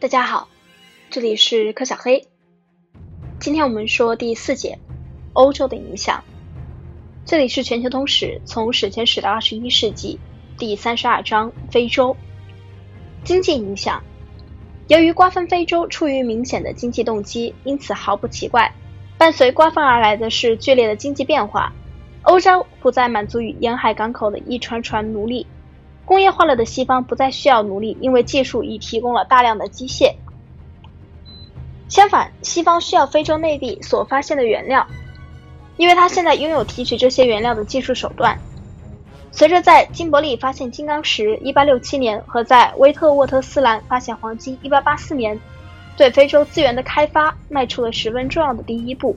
大家好，这里是柯小黑。今天我们说第四节欧洲的影响。这里是全球通史，从史前史到二十一世纪，第三十二章非洲经济影响。由于瓜分非洲出于明显的经济动机，因此毫不奇怪，伴随瓜分而来的是剧烈的经济变化。欧洲不再满足于沿海港口的一船船奴隶。工业化了的西方不再需要奴隶，因为技术已提供了大量的机械。相反，西方需要非洲内地所发现的原料，因为它现在拥有提取这些原料的技术手段。随着在金伯利发现金刚石 （1867 年）和在威特沃特斯兰发现黄金 （1884 年），对非洲资源的开发迈出了十分重要的第一步。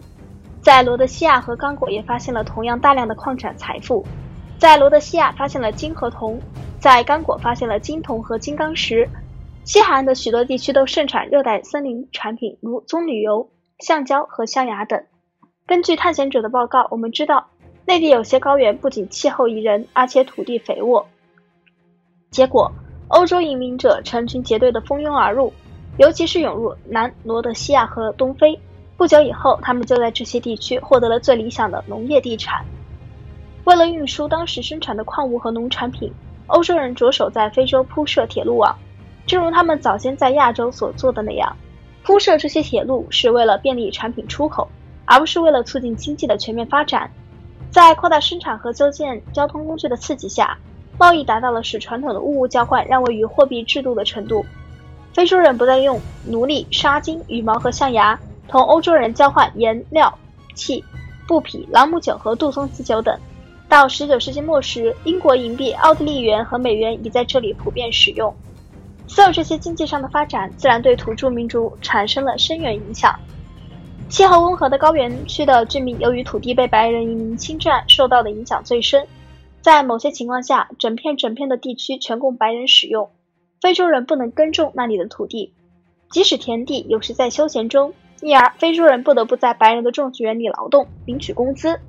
在罗德西亚和刚果也发现了同样大量的矿产财富。在罗德西亚发现了金和铜。在刚果发现了金铜和金刚石，西海岸的许多地区都盛产热带森林产品，如棕榈油、橡胶和象牙等。根据探险者的报告，我们知道内地有些高原不仅气候宜人，而且土地肥沃。结果，欧洲移民者成群结队地蜂拥而入，尤其是涌入南罗德西亚和东非。不久以后，他们就在这些地区获得了最理想的农业地产。为了运输当时生产的矿物和农产品。欧洲人着手在非洲铺设铁路网，正如他们早先在亚洲所做的那样。铺设这些铁路是为了便利产品出口，而不是为了促进经济的全面发展。在扩大生产和修建交通工具的刺激下，贸易达到了使传统的物物交换让位于货币制度的程度。非洲人不再用奴隶、纱巾、羽毛和象牙同欧洲人交换颜料、器、布匹、朗姆酒和杜松子酒等。到十九世纪末时，英国银币、奥地利元和美元已在这里普遍使用。所有这些经济上的发展，自然对土著民族产生了深远影响。气候温和的高原区的居民，由于土地被白人移民侵占，受到的影响最深。在某些情况下，整片整片的地区全供白人使用，非洲人不能耕种那里的土地，即使田地有时在休闲中，因而非洲人不得不在白人的种植园里劳动，领取工资。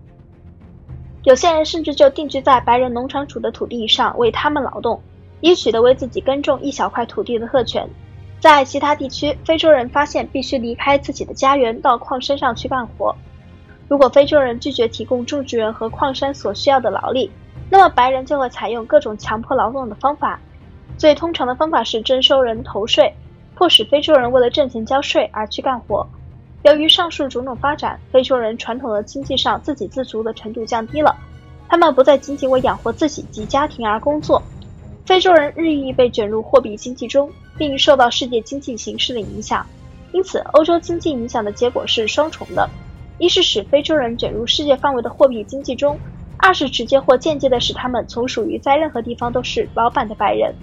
有些人甚至就定居在白人农场主的土地上为他们劳动，以取得为自己耕种一小块土地的特权。在其他地区，非洲人发现必须离开自己的家园到矿山上去干活。如果非洲人拒绝提供种植园和矿山所需要的劳力，那么白人就会采用各种强迫劳动的方法。最通常的方法是征收人头税，迫使非洲人为了挣钱交税而去干活。由于上述种种发展，非洲人传统的经济上自给自足的程度降低了，他们不再仅仅为养活自己及家庭而工作。非洲人日益被卷入货币经济中，并受到世界经济形势的影响。因此，欧洲经济影响的结果是双重的：一是使非洲人卷入世界范围的货币经济中；二是直接或间接的使他们从属于在任何地方都是老板的白人。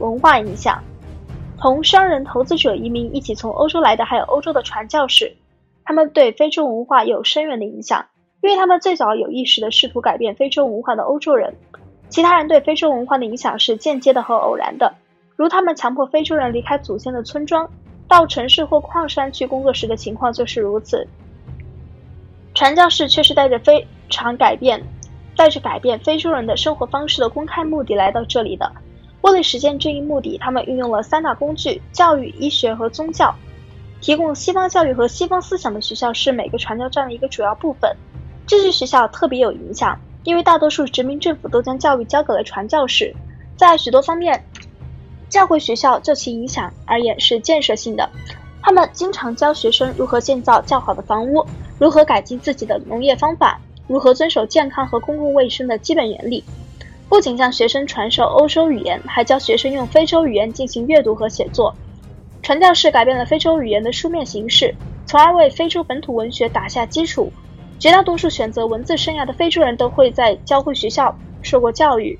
文化影响。同商人、投资者、移民一起从欧洲来的，还有欧洲的传教士，他们对非洲文化有深远的影响，因为他们最早有意识地试图改变非洲文化的欧洲人。其他人对非洲文化的影响是间接的和偶然的，如他们强迫非洲人离开祖先的村庄，到城市或矿山去工作时的情况就是如此。传教士却是带着非常改变、带着改变非洲人的生活方式的公开目的来到这里的。为了实现这一目的，他们运用了三大工具：教育、医学和宗教。提供西方教育和西方思想的学校是每个传教站的一个主要部分。这些学校特别有影响，因为大多数殖民政府都将教育交给了传教士。在许多方面，教会学校就其影响而言是建设性的。他们经常教学生如何建造较好的房屋，如何改进自己的农业方法，如何遵守健康和公共卫生的基本原理。不仅向学生传授欧洲语言，还教学生用非洲语言进行阅读和写作。传教士改变了非洲语言的书面形式，从而为非洲本土文学打下基础。绝大多数选择文字生涯的非洲人都会在教会学校受过教育。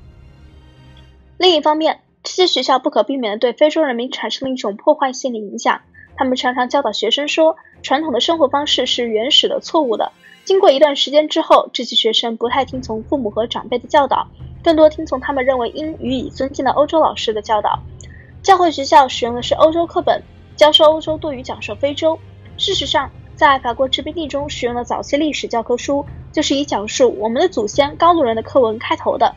另一方面，这些学校不可避免地对非洲人民产生了一种破坏性的影响。他们常常教导学生说，传统的生活方式是原始的、错误的。经过一段时间之后，这些学生不太听从父母和长辈的教导。更多听从他们认为应予以尊敬的欧洲老师的教导。教会学校使用的是欧洲课本，教授欧洲多于讲授非洲。事实上，在法国殖民地中使用的早期历史教科书，就是以讲述我们的祖先高卢人的课文开头的。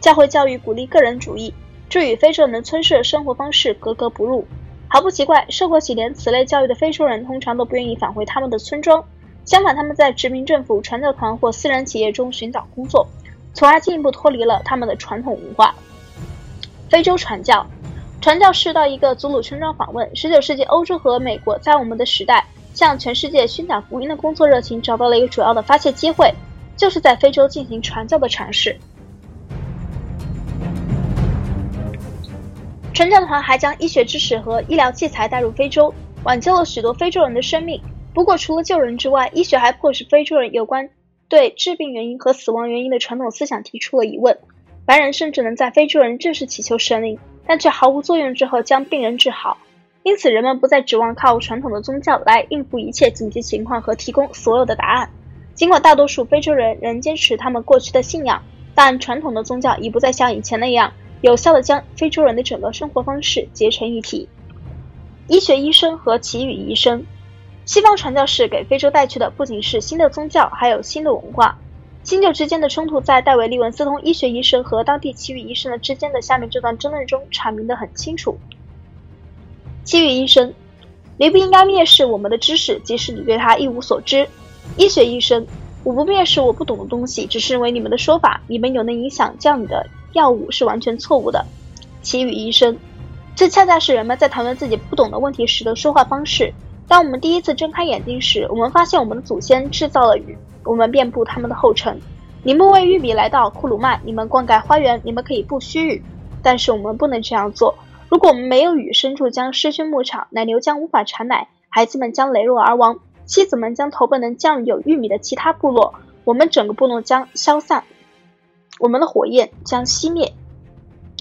教会教育鼓励个人主义，这与非洲人的村社生活方式格格不入。毫不奇怪，受过几年此类教育的非洲人通常都不愿意返回他们的村庄，相反，他们在殖民政府、传教团或私人企业中寻找工作，从而进一步脱离了他们的传统文化。非洲传教，传教士到一个祖鲁村庄访问。十九世纪，欧洲和美国在我们的时代向全世界宣讲福音的工作热情找到了一个主要的发泄机会，就是在非洲进行传教的尝试。传教团还将医学知识和医疗器材带入非洲，挽救了许多非洲人的生命。不过，除了救人之外，医学还迫使非洲人有关对致病原因和死亡原因的传统思想提出了疑问。白人甚至能在非洲人正式祈求神灵，但却毫无作用之后将病人治好。因此，人们不再指望靠传统的宗教来应付一切紧急情况和提供所有的答案。尽管大多数非洲人仍坚持他们过去的信仰，但传统的宗教已不再像以前那样。有效地将非洲人的整个生活方式结成一体。医学医生和奇语医生，西方传教士给非洲带去的不仅是新的宗教，还有新的文化。新旧之间的冲突，在戴维·利文斯通医学医生和当地奇语医生的之间的下面这段争论中阐明得很清楚。奇语医生，你不应该蔑视我们的知识，即使你对他一无所知。医学医生，我不蔑视我不懂的东西，只是认为你们的说法，你们有能影响叫你的。药物是完全错误的，奇语医生，这恰恰是人们在谈论自己不懂的问题时的说话方式。当我们第一次睁开眼睛时，我们发现我们的祖先制造了雨，我们遍布他们的后尘。你们为玉米来到库鲁曼，你们灌溉花园，你们可以不需雨，但是我们不能这样做。如果我们没有雨，牲畜将失去牧场，奶牛将无法产奶，孩子们将羸弱而亡，妻子们将投奔能降雨有玉米的其他部落，我们整个部落将消散。我们的火焰将熄灭。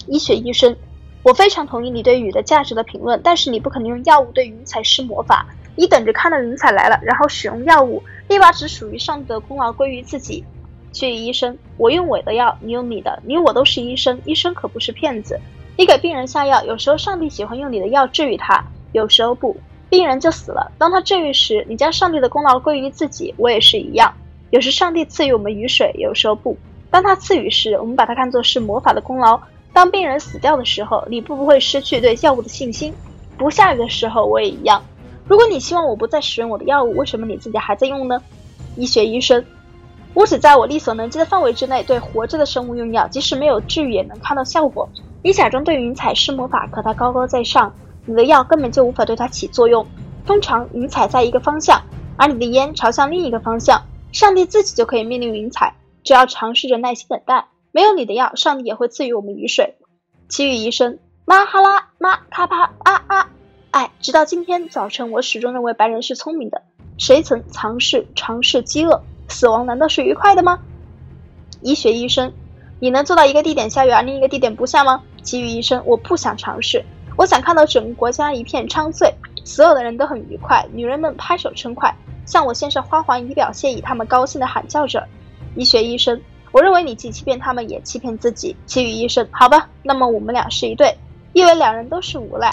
医学医生，我非常同意你对雨的价值的评论，但是你不可能用药物对云彩施魔法。你等着看到云彩来了，然后使用药物，立马只属于上帝的功劳归于自己。去医生，我用我的药，你用你的，你我都是医生，医生可不是骗子。你给病人下药，有时候上帝喜欢用你的药治愈他，有时候不，病人就死了。当他治愈时，你将上帝的功劳归于自己，我也是一样。有时上帝赐予我们雨水，有时候不。当他赐予时，我们把它看作是魔法的功劳；当病人死掉的时候，你不不会失去对药物的信心。不下雨的时候，我也一样。如果你希望我不再使用我的药物，为什么你自己还在用呢？医学医生，我只在我力所能及的范围之内对活着的生物用药，即使没有治愈也能看到效果。你假装对云彩施魔法，可它高高在上，你的药根本就无法对它起作用。通常云彩在一个方向，而你的烟朝向另一个方向，上帝自己就可以命令云彩。只要尝试着耐心等待，没有你的药，上帝也会赐予我们雨水。奇遇医生，马哈拉马卡帕啊啊！哎，直到今天早晨，我始终认为白人是聪明的。谁曾尝试尝试饥饿？死亡难道是愉快的吗？医学医生，你能做到一个地点下雨而另一个地点不下吗？其余医生，我不想尝试。我想看到整个国家一片昌翠，所有的人都很愉快，女人们拍手称快，向我献上花环以表谢意，他们高兴地喊叫着。医学医生，我认为你既欺骗他们，也欺骗自己。其余医生，好吧，那么我们俩是一对，因为两人都是无赖。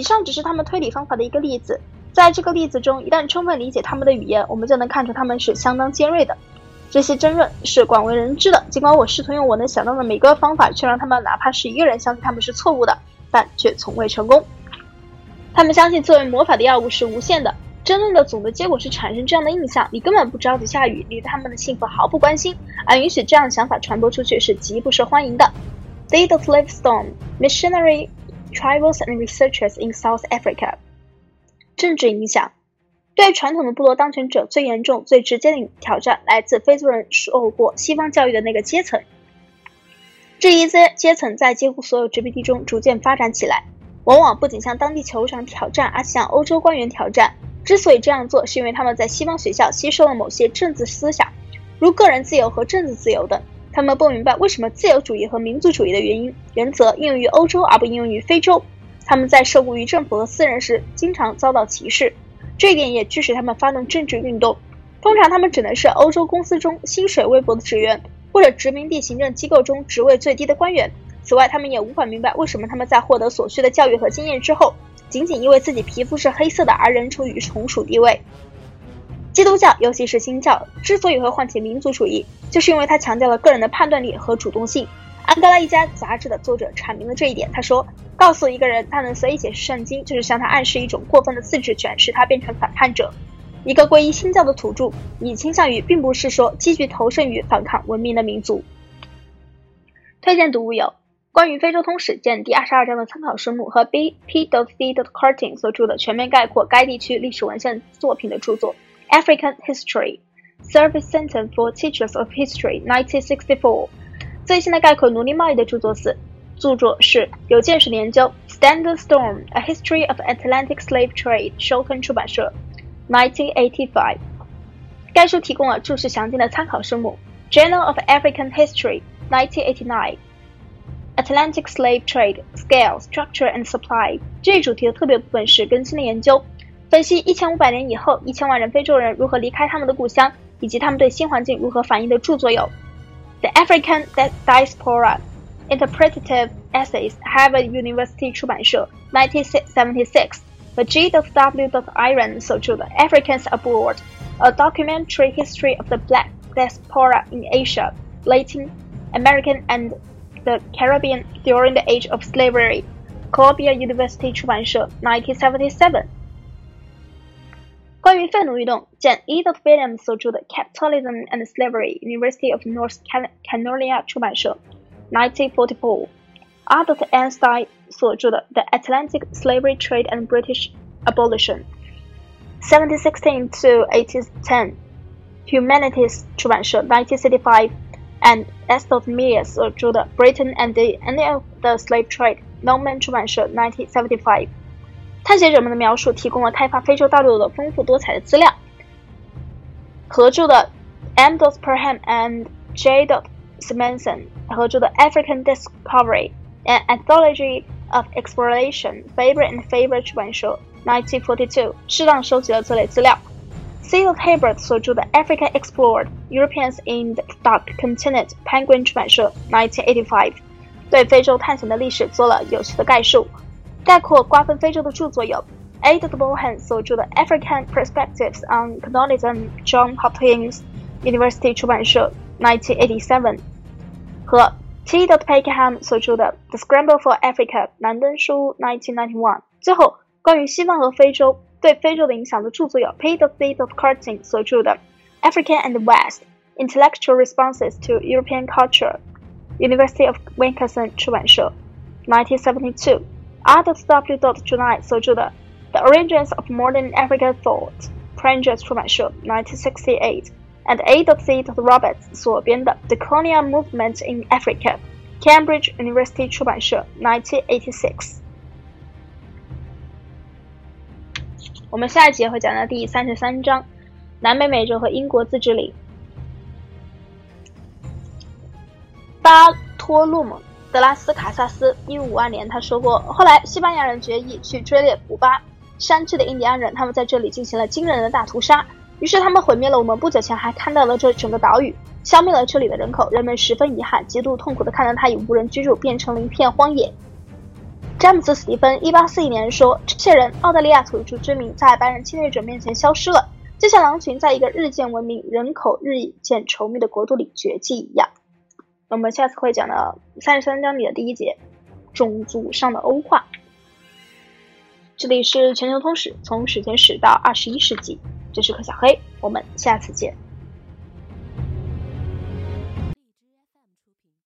以上只是他们推理方法的一个例子，在这个例子中，一旦充分理解他们的语言，我们就能看出他们是相当尖锐的。这些争论是广为人知的，尽管我试图用我能想到的每个方法，去让他们哪怕是一个人相信他们是错误的，但却从未成功。他们相信作为魔法的药物是无限的。争论的总的结果是产生这样的印象：你根本不着急下雨，你对他们的幸福毫不关心，而允许这样的想法传播出去是极不受欢迎的。Date of Livingstone, missionary, tribals and researchers in South Africa。政治影响对传统的部落当权者最严重、最直接的挑战来自非洲人受过西方教育的那个阶层。这一阶阶层在几乎所有殖民地中逐渐发展起来，往往不仅向当地酋长挑战，而且向欧洲官员挑战。之所以这样做，是因为他们在西方学校吸收了某些政治思想，如个人自由和政治自由等。他们不明白为什么自由主义和民族主义的原因原则应用于欧洲而不应用于非洲。他们在受雇于政府和私人时，经常遭到歧视，这一点也驱使他们发动政治运动。通常，他们只能是欧洲公司中薪水微薄的职员，或者殖民地行政机构中职位最低的官员。此外，他们也无法明白为什么他们在获得所需的教育和经验之后。仅仅因为自己皮肤是黑色的而仍处于从属地位。基督教，尤其是新教，之所以会唤起民族主义，就是因为它强调了个人的判断力和主动性，安哥拉一家杂志的作者阐明了这一点。他说：“告诉一个人他能随意解释圣经，就是向他暗示一种过分的自治权，使他变成反叛者。一个皈依新教的土著，你倾向于并不是说积极投身于反抗文明的民族。”推荐读物有。关于非洲通史见第二十二章的参考书目和 B. P. C. Carting 所著的全面概括该地区历史文献作品的著作《African History Service Center for Teachers of History》1964。最新的概括奴隶贸易的着作是着作是有见识的研究 Standard Storm: A History of Atlantic Slave Trade，收坑出版社1985。该书提供了注释详尽的参考书目《Journal of African History》1989。Atlantic Slave Trade Scale Structure and Supply 这一主题的特别部分是更新的研究， 分析一千五百年以后一千万人非洲人如何离开他们的故乡，以及他们对新环境如何反应的着作有：The African Diaspora Interpretative Essays Harvard University 出版社1976和 G. W. Iron 所着的 Africans Abroad: A Documentary History of the Black Diaspora in Asia, Latin American and The Caribbean During the Age of Slavery, Columbia University 出版社，1977。 关于废奴运动，见 Edith Williams 所着的《Capitalism and Slavery》，University of North Carolina 出版社，1944。Albert Einstein 所着的《The Atlantic Slavery Trade and British Abolition》，1716 to 1810。Humanities 出版社，1965。and Estot Mears 所着的《Britain and the End of the Slave Trade》，Norman 出版社，1975。 探险者们的描述提供了开发非洲大陆的丰富多彩的资料。合着的 M. Perham and J. Simonson 合着的《African Discovery: An Anthology of Exploration》，Faber and Faber 出版社，1942，适当收集了这类资料。C. Hibbert 所着的《Africa Explored: Europeans in the Dark Continent》，Penguin 出版社，1985，对非洲探险的历史做了有趣的概述。 概括瓜分非洲的着作有 A. Bohan 所着的《African Perspectives on Colonialism》，John Hopkins University 出版社，1987，和 T. Peckham 所着的《The Scramble for Africa》，南登书，1991。最后，关于西方和非洲。对非洲的影响的着作有 Peter C. Carting 所着的《Africa and the West: Intellectual Responses to European Culture》，University of Wisconsin 出版社，1972。 R. W. July 所着的《The Origins of Modern African Thought》，Prangers 出版社，1968。and A. C. Roberts 所编的《The Colonial Movement in Africa》，Cambridge University 出版社，1986。我们下一节会讲到第三十三章，南美美洲和英国自治领。巴托洛姆· 德拉斯卡萨斯一五五二年，他说过：“后来西班牙人决意去追猎古巴山区的印第安人，他们在这里进行了惊人的大屠杀。于是他们毁灭了我们不久前还看到的这整个岛屿，消灭了这里的人口。人们十分遗憾，极度痛苦的看到它已无人居住，变成了一片荒野。”詹姆斯·史蒂芬一八四一年说：“这些人，澳大利亚土著居民，在白人侵略者面前消失了，就像狼群在一个日渐文明、人口日益渐稠密的国度里绝迹一样。”我们下次会讲到三十三章里的第一节“种族上的欧化”。这里是全球通史，从史前史到二十一世纪，这是柯小黑，我们下次见。